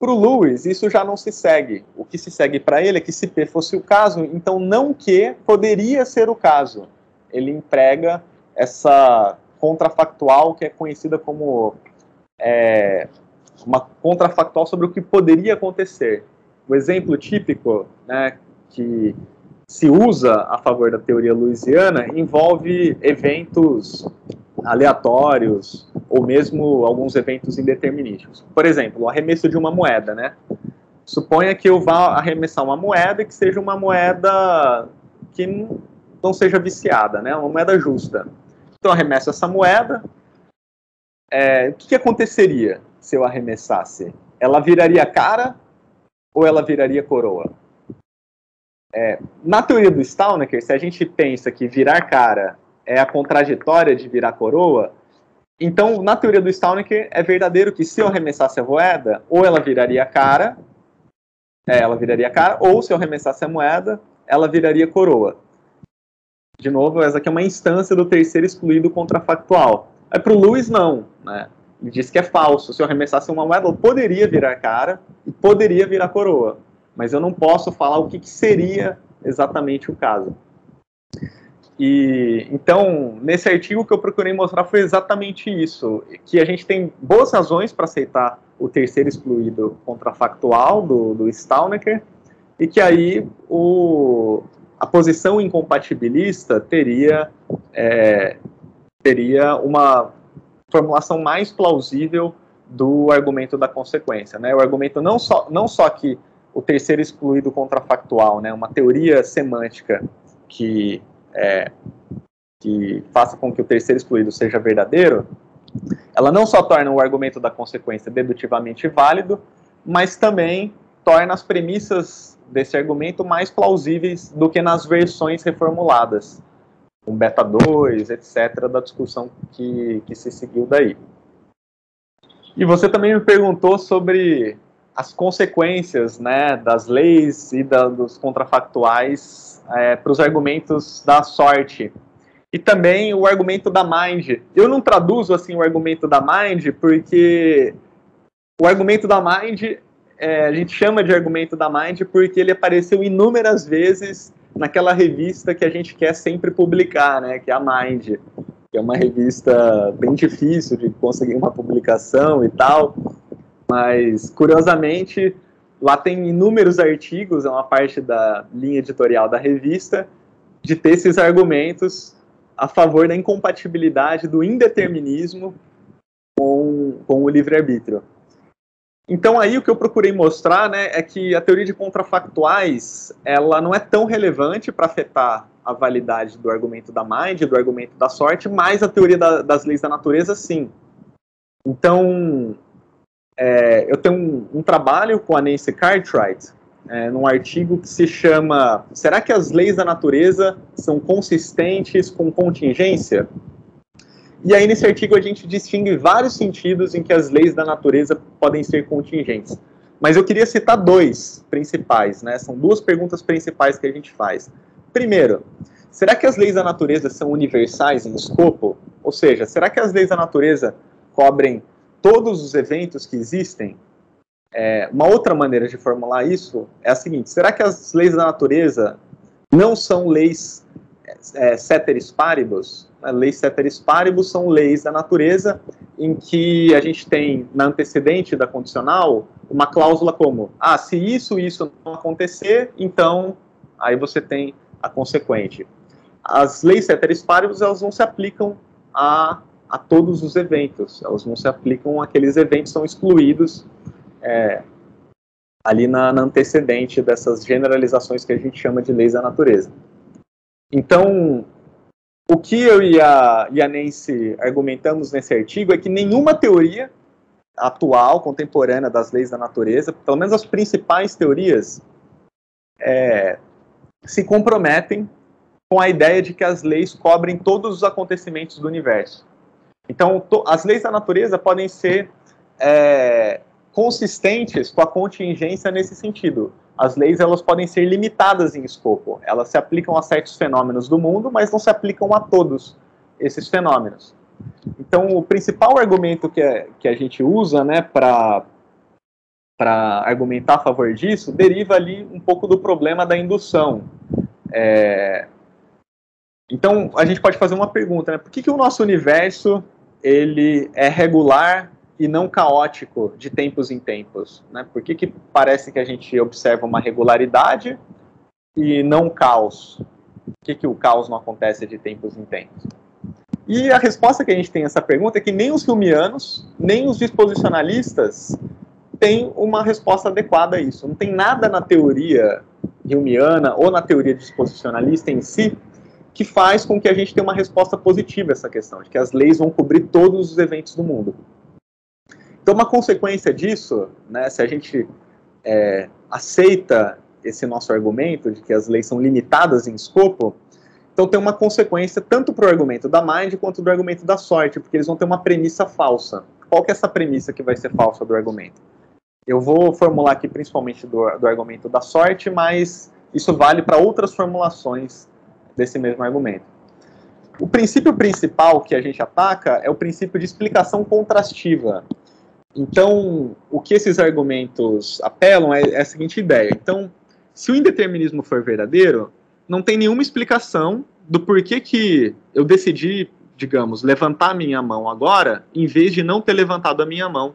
[SPEAKER 2] Para o Lewis, isso já não se segue. O que se segue para ele é que se P fosse o caso, então não Q poderia ser o caso. Ele emprega essa contrafactual que é conhecida como é, uma contrafactual sobre o que poderia acontecer. O exemplo típico né, que se usa a favor da teoria louisiana envolve eventos aleatórios ou mesmo alguns eventos indeterminísticos. Por exemplo, o arremesso de uma moeda, né? Suponha que eu vá arremessar uma moeda que seja uma moeda que não seja viciada, né? Uma moeda justa. Então eu arremesso essa moeda. É, o que, que aconteceria se eu arremessasse? Ela viraria cara ou ela viraria coroa? É, na teoria do Staunecker, se a gente pensa que virar cara é a contraditória de virar coroa, então na teoria do Staunecker é verdadeiro que se eu arremessasse a moeda, ou ela viraria cara, é, ela viraria cara, ou se eu arremessasse a moeda, ela viraria coroa. De novo, essa aqui é uma instância do terceiro excluído contrafactual. É para o Lewis, não. Né? Ele diz que é falso. Se eu arremessasse uma moeda, ela poderia virar cara e poderia virar coroa. Mas eu não posso falar o que, que seria exatamente o caso. E então, nesse artigo que eu procurei mostrar foi exatamente isso, que a gente tem boas razões para aceitar o terceiro excluído contrafactual do, do e que aí o, a posição incompatibilista teria, é, teria uma formulação mais plausível do argumento da consequência. Né? O argumento não só, não só que o terceiro excluído contrafactual, né, uma teoria semântica que, é, que faça com que o terceiro excluído seja verdadeiro, ela não só torna o argumento da consequência dedutivamente válido, mas também torna as premissas desse argumento mais plausíveis do que nas versões reformuladas, com beta 2, etc., da discussão que, que se seguiu daí. E você também me perguntou sobre as consequências né, das leis e da, dos contrafactuais é, para os argumentos da sorte. E também o argumento da mind. Eu não traduzo assim o argumento da mind porque o argumento da mind é, a gente chama de argumento da Mind porque ele apareceu inúmeras vezes naquela revista que a gente quer sempre publicar, né, que é a Mind, que é uma revista bem difícil de conseguir uma publicação e tal, mas curiosamente lá tem inúmeros artigos, é uma parte da linha editorial da revista, de ter esses argumentos a favor da incompatibilidade do indeterminismo com, com o livre-arbítrio. Então aí o que eu procurei mostrar, né, é que a teoria de contrafactuais, ela não é tão relevante para afetar a validade do argumento da mind, do argumento da sorte, mas a teoria da, das leis da natureza, sim. Então, é, eu tenho um, um, trabalho com a Nancy Cartwright, é, num artigo que se chama Será que as leis da natureza são consistentes com contingência? E aí, nesse artigo, a gente distingue vários sentidos em que as leis da natureza podem ser contingentes. Mas eu queria citar dois principais, né? São duas perguntas principais que a gente faz. Primeiro, será que as leis da natureza são universais em escopo? Ou seja, será que as leis da natureza cobrem todos os eventos que existem? É, uma outra maneira de formular isso é a seguinte: será que as leis da natureza não são leis é, ceteris paribus? Leis ceteris paribus são leis da natureza em que a gente tem na antecedente da condicional uma cláusula como, ah, se isso isso não acontecer, então aí você tem a consequente. As leis ceteris paribus elas não se aplicam a, a todos os eventos, elas não se aplicam àqueles eventos que são excluídos é, ali na, na antecedente dessas generalizações que a gente chama de leis da natureza. Então, o que eu e a, e a Nancy argumentamos nesse artigo é que nenhuma teoria atual, contemporânea das leis da natureza, pelo menos as principais teorias, é, se comprometem com a ideia de que as leis cobrem todos os acontecimentos do universo. Então, to, as leis da natureza podem ser é, consistentes com a contingência nesse sentido as leis elas podem ser limitadas em escopo. Elas se aplicam a certos fenômenos do mundo, mas não se aplicam a todos esses fenômenos. Então, o principal argumento que, é, que a gente usa né, para argumentar a favor disso deriva ali um pouco do problema da indução. É, então, a gente pode fazer uma pergunta, né? Por que, que o nosso universo ele é regular e não caótico de tempos em tempos? Né? Por que, que parece que a gente observa uma regularidade e não caos? Por que, que o caos não acontece de tempos em tempos? E a resposta que a gente tem a essa pergunta é que nem os humianos, nem os disposicionalistas têm uma resposta adequada a isso. Não tem nada na teoria humiana ou na teoria disposicionalista em si que faz com que a gente tenha uma resposta positiva a essa questão, de que as leis vão cobrir todos os eventos do mundo. Então, uma consequência disso, né, se a gente é, aceita esse nosso argumento de que as leis são limitadas em escopo, então tem uma consequência tanto para o argumento da mind quanto do argumento da sorte, porque eles vão ter uma premissa falsa. Qual que é essa premissa que vai ser falsa do argumento? Eu vou formular aqui principalmente do, do argumento da sorte, mas isso vale para outras formulações desse mesmo argumento. O princípio principal que a gente ataca é o princípio de explicação contrastiva. Então, o que esses argumentos apelam é, é a seguinte ideia. Então, se o indeterminismo for verdadeiro, não tem nenhuma explicação do porquê que eu decidi, digamos, levantar a minha mão agora, em vez de não ter levantado a minha mão.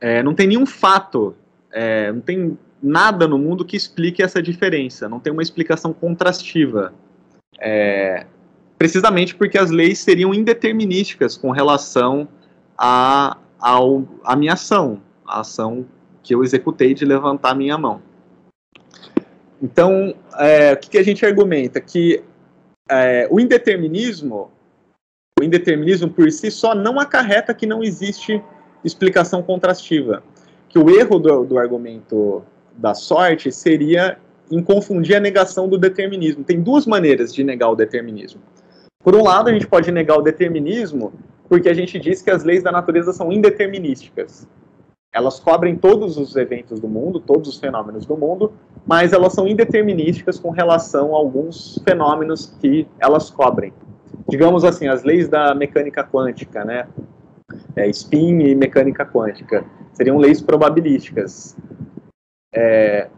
[SPEAKER 2] É, não tem nenhum fato, é, não tem nada no mundo que explique essa diferença, não tem uma explicação contrastiva. É, precisamente porque as leis seriam indeterminísticas com relação a, a, a, minha ação, a ação que eu executei de levantar a minha mão. Então, é, o que, que, a gente argumenta? Que é, o indeterminismo, o indeterminismo por si só não acarreta que não existe explicação contrastiva. Que o erro do, do argumento da sorte seria em confundir a negação do determinismo. Tem duas maneiras de negar o determinismo. Por um lado, a gente pode negar o determinismo porque a gente diz que as leis da natureza são indeterminísticas. Elas cobrem todos os eventos do mundo, todos os fenômenos do mundo, mas elas são indeterminísticas com relação a alguns fenômenos que elas cobrem. Digamos assim, as leis da mecânica quântica, né? É, spin e mecânica quântica seriam leis probabilísticas. É,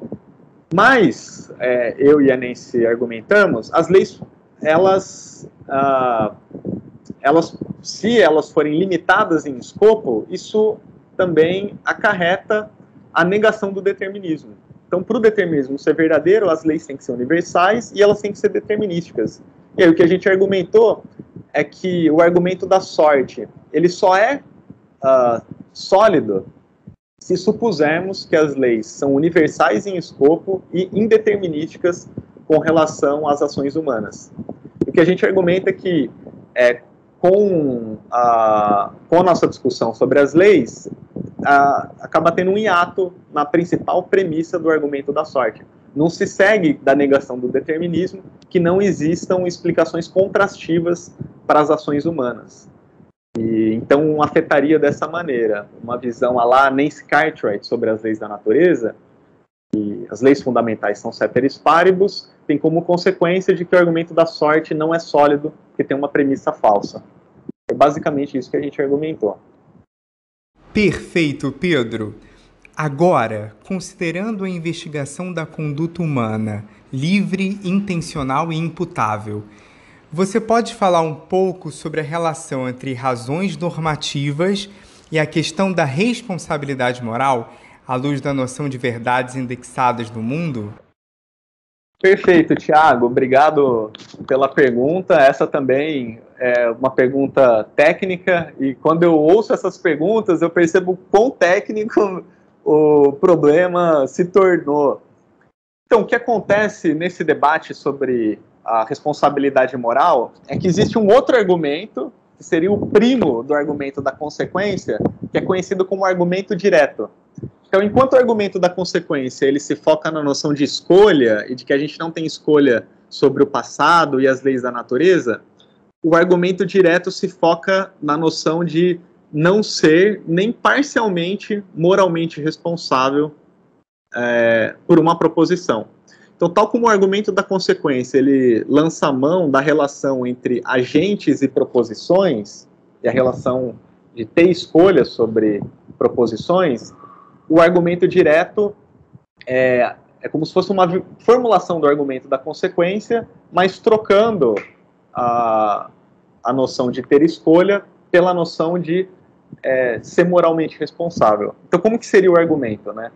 [SPEAKER 2] mas é, eu e a Nancy argumentamos, as leis elas, ah, elas, se elas forem limitadas em escopo, isso também acarreta a negação do determinismo. Então, para o determinismo ser verdadeiro, as leis têm que ser universais e elas têm que ser determinísticas. E aí, o que a gente argumentou é que o argumento da sorte, ele só é uh, sólido se supusermos que as leis são universais em escopo e indeterminísticas com relação às ações humanas. O que a gente argumenta é que, é, com, a, com a nossa discussão sobre as leis, a, acaba tendo um hiato na principal premissa do argumento da sorte. Não se segue da negação do determinismo que não existam explicações contrastivas para as ações humanas. E, então afetaria dessa maneira, uma visão a lá Nancy Cartwright sobre as leis da natureza, e as leis fundamentais são ceteris paribus, tem como consequência de que o argumento da sorte não é sólido, porque tem uma premissa falsa. É basicamente isso que a gente argumentou.
[SPEAKER 4] Perfeito, Pedro. Agora, considerando a investigação da conduta humana livre, intencional e imputável, você pode falar um pouco sobre a relação entre razões normativas e a questão da responsabilidade moral à luz da noção de verdades indexadas no mundo?
[SPEAKER 2] Perfeito, Tiago. Obrigado pela pergunta. Essa também é uma pergunta técnica e quando eu ouço essas perguntas eu percebo quão técnico [laughs] o problema se tornou. Então, o que acontece nesse debate sobre a responsabilidade moral é que existe um outro argumento que seria o primo do argumento da consequência, que é conhecido como argumento direto. Então, enquanto o argumento da consequência ele se foca na noção de escolha e de que a gente não tem escolha sobre o passado e as leis da natureza, o argumento direto se foca na noção de não ser nem parcialmente moralmente responsável é, por uma proposição. Então, tal como o argumento da consequência ele lança a mão da relação entre agentes e proposições, e a relação de ter escolha sobre proposições, o argumento direto é, é como se fosse uma formulação do argumento da consequência, mas trocando a, a noção de ter escolha pela noção de é, ser moralmente responsável. Então, como que seria o argumento, né?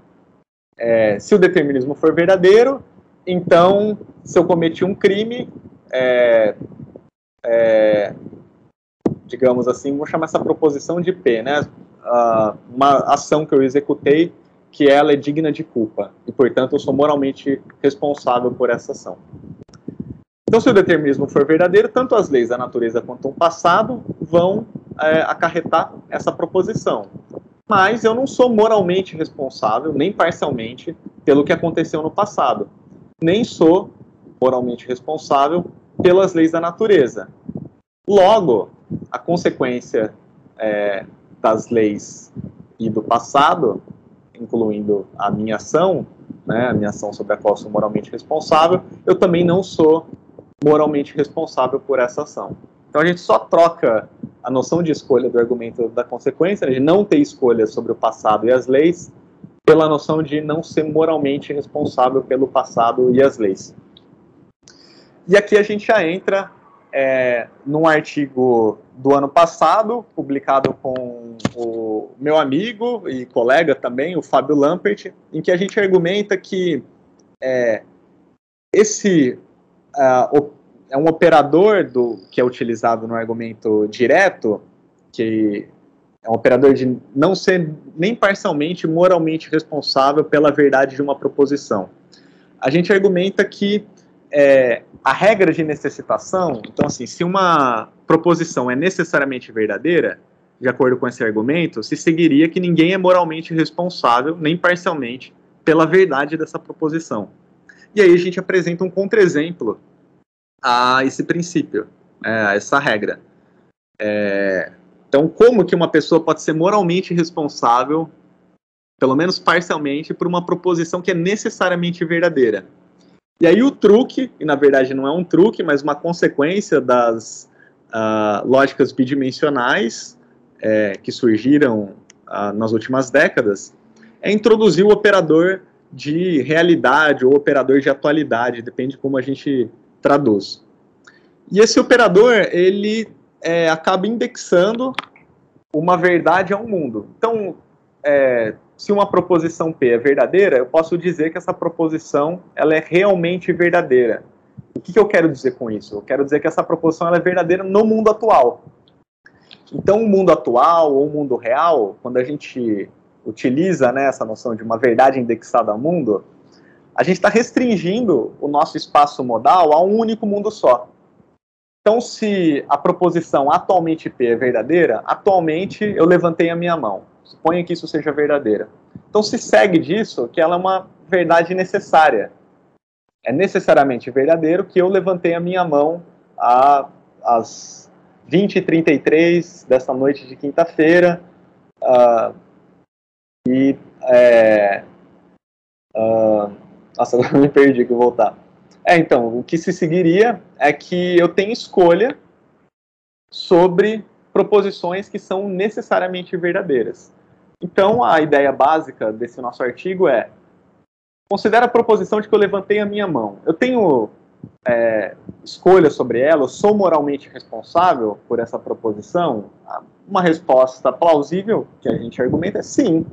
[SPEAKER 2] É, se o determinismo for verdadeiro, então, se eu cometi um crime, é, é, digamos assim, vou chamar essa proposição de P, né? uh, uma ação que eu executei que ela é digna de culpa e, portanto, eu sou moralmente responsável por essa ação. Então, se o determinismo for verdadeiro, tanto as leis da natureza quanto o passado vão é, acarretar essa proposição. Mas eu não sou moralmente responsável, nem parcialmente, pelo que aconteceu no passado. Nem sou moralmente responsável pelas leis da natureza. Logo, a consequência é, das leis e do passado, incluindo a minha ação, né, a minha ação sobre a qual sou moralmente responsável, eu também não sou moralmente responsável por essa ação. Então a gente só troca a noção de escolha do argumento da consequência, de não ter escolha sobre o passado e as leis, pela noção de não ser moralmente responsável pelo passado e as leis. E aqui a gente já entra é, num artigo do ano passado, publicado com o meu amigo e colega também, o Fábio Lampert, em que a gente argumenta que é, esse é um operador do, que é utilizado no argumento direto, que é um operador de não ser nem parcialmente moralmente responsável pela verdade de uma proposição. A gente argumenta que é, a regra de necessitação, então assim, se uma proposição é necessariamente verdadeira, de acordo com esse argumento, se seguiria que ninguém é moralmente responsável, nem parcialmente, pela verdade dessa proposição. E aí a gente apresenta um contra-exemplo a esse princípio, é, a essa regra. É, então, como que uma pessoa pode ser moralmente responsável, pelo menos parcialmente, por uma proposição que é necessariamente verdadeira? E aí o truque, e na verdade não é um truque, mas uma consequência das uh, lógicas bidimensionais é, que surgiram uh, nas últimas décadas, é introduzir o operador de realidade ou operador de atualidade, depende de como a gente traduz. E esse operador, ele é, acaba indexando uma verdade a um mundo. Então, é, se uma proposição P é verdadeira, eu posso dizer que essa proposição ela é realmente verdadeira. O que, que eu quero dizer com isso? Eu quero dizer que essa proposição é verdadeira no mundo atual. Então, o mundo atual ou o mundo real, quando a gente utiliza né, essa noção de uma verdade indexada ao mundo, a gente está restringindo o nosso espaço modal a um único mundo só. Então, se a proposição atualmente P é verdadeira, atualmente eu levantei a minha mão. Suponha que isso seja verdadeira. Então se segue disso que ela é uma verdade necessária. É necessariamente verdadeiro que eu levantei a minha mão às 20h33 dessa noite de quinta-feira uh, e é, uh, nossa, [laughs] agora me perdi que voltar. É, então, o que se seguiria é que eu tenho escolha sobre proposições que são necessariamente verdadeiras. Então, a ideia básica desse nosso artigo é: considera a proposição de que eu levantei a minha mão. Eu tenho é, escolha sobre ela, eu sou moralmente responsável por essa proposição? Uma resposta plausível que a gente argumenta é sim.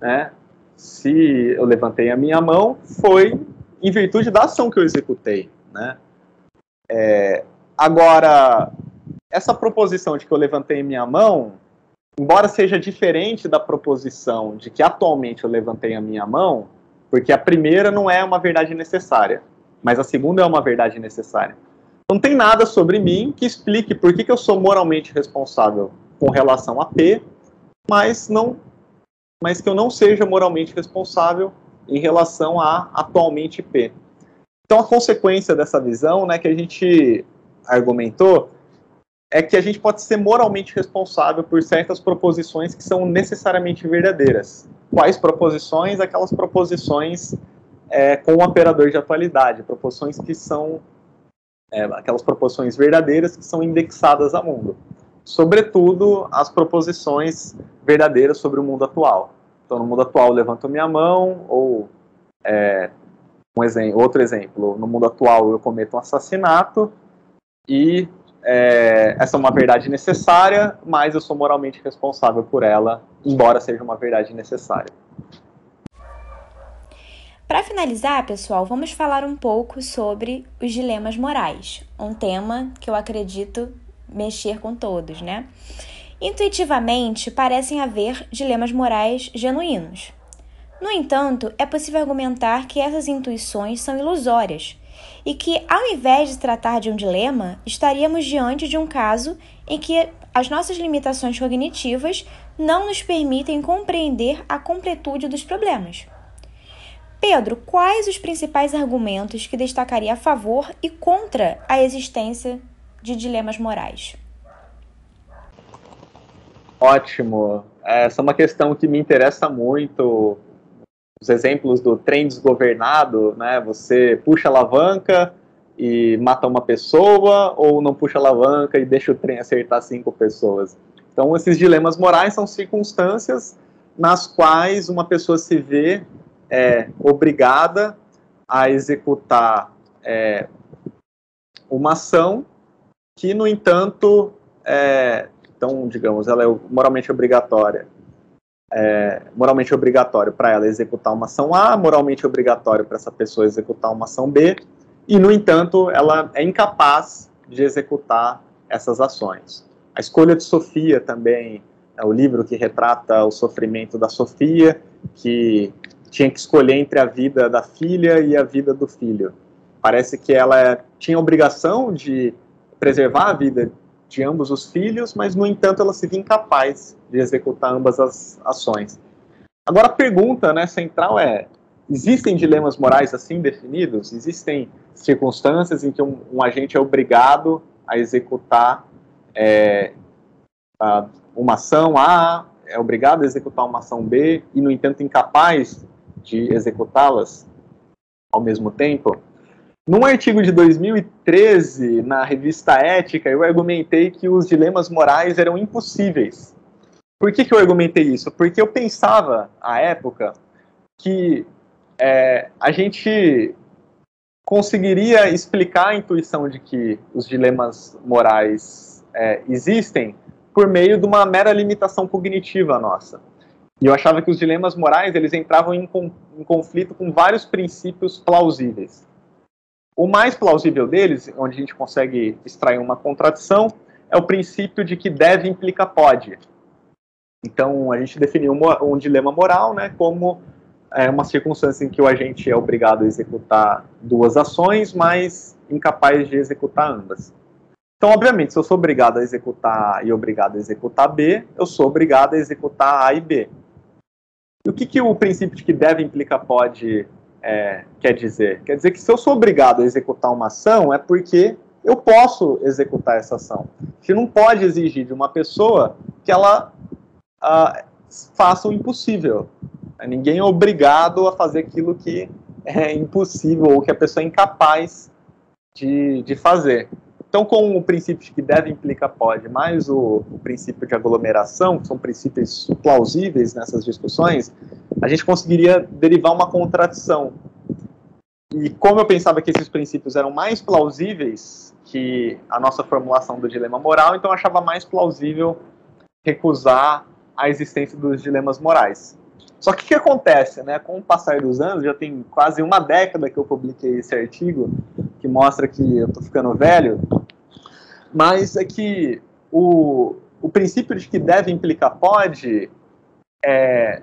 [SPEAKER 2] Né? Se eu levantei a minha mão, foi em virtude da ação que eu executei. Né? É, agora, essa proposição de que eu levantei a minha mão embora seja diferente da proposição de que atualmente eu levantei a minha mão, porque a primeira não é uma verdade necessária, mas a segunda é uma verdade necessária. Não tem nada sobre mim que explique por que, que eu sou moralmente responsável com relação a P, mas não, mas que eu não seja moralmente responsável em relação a atualmente P. Então a consequência dessa visão, né, que a gente argumentou, é que a gente pode ser moralmente responsável por certas proposições que são necessariamente verdadeiras. Quais proposições? Aquelas proposições é, com o operador de atualidade, proposições que são é, aquelas proposições verdadeiras que são indexadas ao mundo. Sobretudo as proposições verdadeiras sobre o mundo atual. Então, no mundo atual, levanto minha mão, ou é, um exemplo, outro exemplo, no mundo atual eu cometo um assassinato e é, essa é uma verdade necessária, mas eu sou moralmente responsável por ela, embora seja uma verdade necessária.
[SPEAKER 1] Para finalizar, pessoal, vamos falar um pouco sobre os dilemas morais, um tema que eu acredito mexer com todos, né? Intuitivamente, parecem haver dilemas morais genuínos. No entanto, é possível argumentar que essas intuições são ilusórias e que, ao invés de tratar de um dilema, estaríamos diante de um caso em que as nossas limitações cognitivas não nos permitem compreender a completude dos problemas. Pedro, quais os principais argumentos que destacaria a favor e contra a existência de dilemas morais?
[SPEAKER 2] Ótimo. Essa é uma questão que me interessa muito os exemplos do trem desgovernado, né? Você puxa a alavanca e mata uma pessoa, ou não puxa a alavanca e deixa o trem acertar cinco pessoas. Então, esses dilemas morais são circunstâncias nas quais uma pessoa se vê é, obrigada a executar é, uma ação que, no entanto, é, então, digamos, ela é moralmente obrigatória. É, moralmente obrigatório para ela executar uma ação A, moralmente obrigatório para essa pessoa executar uma ação B, e, no entanto, ela é incapaz de executar essas ações. A escolha de Sofia também é o livro que retrata o sofrimento da Sofia, que tinha que escolher entre a vida da filha e a vida do filho. Parece que ela tinha obrigação de preservar a vida de ambos os filhos, mas, no entanto, ela se via incapaz de executar ambas as ações. Agora, a pergunta né, central é: existem dilemas morais assim definidos? Existem circunstâncias em que um, um agente é obrigado a executar é, a, uma ação A, é obrigado a executar uma ação B e, no entanto, incapaz de executá-las ao mesmo tempo? Num artigo de 2013, na revista Ética, eu argumentei que os dilemas morais eram impossíveis. Por que, que eu argumentei isso? Porque eu pensava, à época, que é, a gente conseguiria explicar a intuição de que os dilemas morais é, existem por meio de uma mera limitação cognitiva nossa. E eu achava que os dilemas morais eles entravam em, em conflito com vários princípios plausíveis. O mais plausível deles, onde a gente consegue extrair uma contradição, é o princípio de que deve implica pode. Então, a gente definiu um, um dilema moral né, como é, uma circunstância em que o agente é obrigado a executar duas ações, mas incapaz de executar ambas. Então, obviamente, se eu sou obrigado a executar A e obrigado a executar B, eu sou obrigado a executar A e B. E o que, que o princípio de que deve implica pode é, quer dizer? Quer dizer que se eu sou obrigado a executar uma ação, é porque eu posso executar essa ação. A gente não pode exigir de uma pessoa que ela ah, faça o impossível. Ninguém é obrigado a fazer aquilo que é impossível ou que a pessoa é incapaz de, de fazer. Então, com o princípio que deve implica pode, mais o, o, princípio de aglomeração, que são princípios plausíveis nessas discussões, a gente conseguiria derivar uma contradição. E como eu pensava que esses princípios eram mais plausíveis que a nossa formulação do dilema moral, então eu achava mais plausível recusar a existência dos dilemas morais. Só que o que acontece, né? Com o passar dos anos, já tem quase uma década que eu publiquei esse artigo, que mostra que eu estou ficando velho, mas é que o, o princípio de que deve implicar pode, é,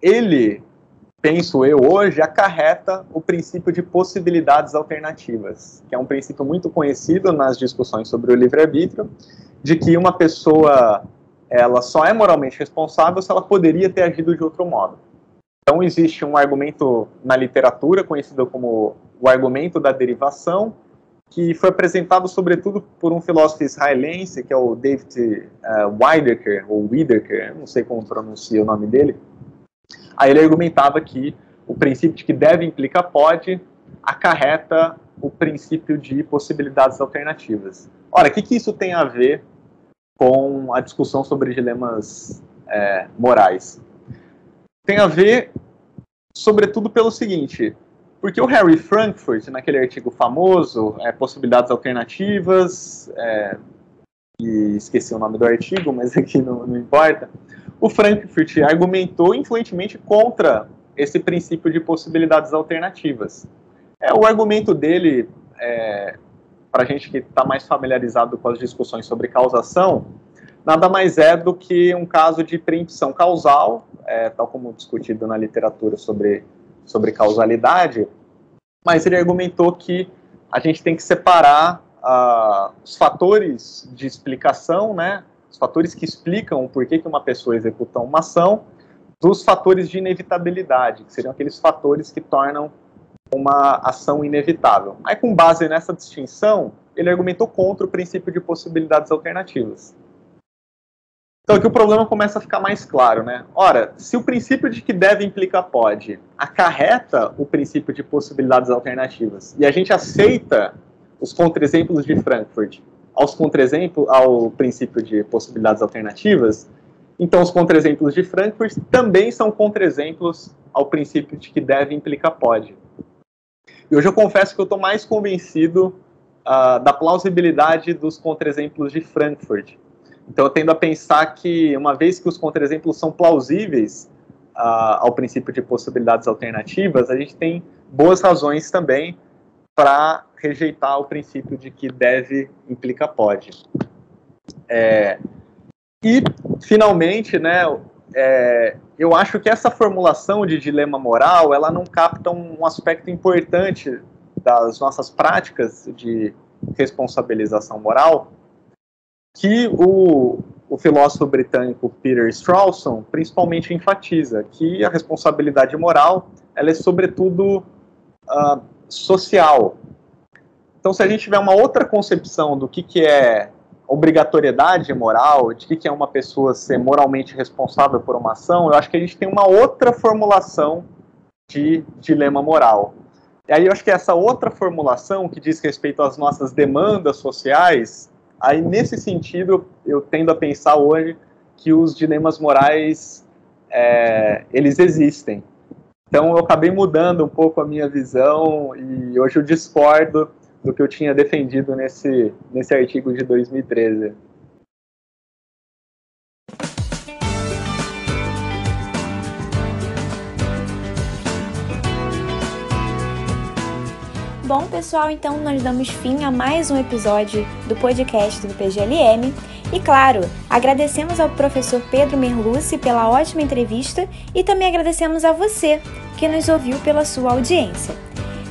[SPEAKER 2] ele, penso eu hoje, acarreta o princípio de possibilidades alternativas, que é um princípio muito conhecido nas discussões sobre o livre-arbítrio, de que uma pessoa ela só é moralmente responsável se ela poderia ter agido de outro modo. Então existe um argumento na literatura conhecido como o argumento da derivação, que foi apresentado sobretudo por um filósofo israelense, que é o David uh, Weidecker, ou Widecker, não sei como pronuncia o nome dele. Aí ele argumentava que o princípio de que deve implica pode acarreta o princípio de possibilidades alternativas. Ora, o que, que isso tem a ver com a discussão sobre dilemas é, morais. Tem a ver, sobretudo, pelo seguinte: porque o Harry Frankfurt, naquele artigo famoso, é, Possibilidades Alternativas, é, e esqueci o nome do artigo, mas [laughs] aqui não, não importa, o Frankfurt argumentou influentemente contra esse princípio de possibilidades alternativas. É, o argumento dele é, para a gente que está mais familiarizado com as discussões sobre causação, nada mais é do que um caso de preempção causal, é, tal como discutido na literatura sobre, sobre causalidade, mas ele argumentou que a gente tem que separar uh, os fatores de explicação, né, os fatores que explicam o porquê que uma pessoa executa uma ação, dos fatores de inevitabilidade, que seriam aqueles fatores que tornam uma ação inevitável. Aí, com base nessa distinção, ele argumentou contra o princípio de possibilidades alternativas. Então aqui o problema começa a ficar mais claro, né? Ora, se o princípio de que deve implica pode acarreta o princípio de possibilidades alternativas e a gente aceita os contra-exemplos de Frankfurt aos contra-exemplos ao princípio de possibilidades alternativas, então os contra-exemplos de Frankfurt também são contra-exemplos ao princípio de que deve implica pode. E hoje eu confesso que eu estou mais convencido uh, da plausibilidade dos contra-exemplos de Frankfurt. Então, eu tendo a pensar que, uma vez que os contra-exemplos são plausíveis uh, ao princípio de possibilidades alternativas, a gente tem boas razões também para rejeitar o princípio de que deve implica pode. É, e, finalmente, né, é, eu acho que essa formulação de dilema moral, ela não capta um aspecto importante das nossas práticas de responsabilização moral, que o, o filósofo britânico Peter Strawson principalmente enfatiza, que a responsabilidade moral ela é sobretudo uh, social. Então, se a gente tiver uma outra concepção do que, que é obrigatoriedade moral, de que, que é uma pessoa ser moralmente responsável por uma ação, eu acho que a gente tem uma outra formulação de dilema moral. E aí eu acho que essa outra formulação que diz respeito às nossas demandas sociais, aí nesse sentido eu tendo a pensar hoje que os dilemas morais é, eles existem. Então eu acabei mudando um pouco a minha visão e hoje eu discordo do que eu tinha defendido nesse, nesse artigo de 2013.
[SPEAKER 1] Bom, pessoal, então nós damos fim a mais um episódio do podcast do PGLM. E claro, agradecemos ao professor Pedro Merlucci pela ótima entrevista e também agradecemos a você que nos ouviu pela sua audiência.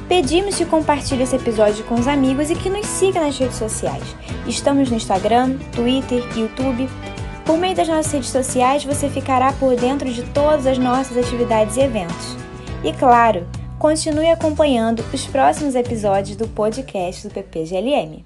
[SPEAKER 1] Pedimos que compartilhe esse episódio com os amigos e que nos siga nas redes sociais. Estamos no Instagram, Twitter, YouTube. Por meio das nossas redes sociais, você ficará por dentro de todas as nossas atividades e eventos. E claro, continue acompanhando os próximos episódios do podcast do PPGLM.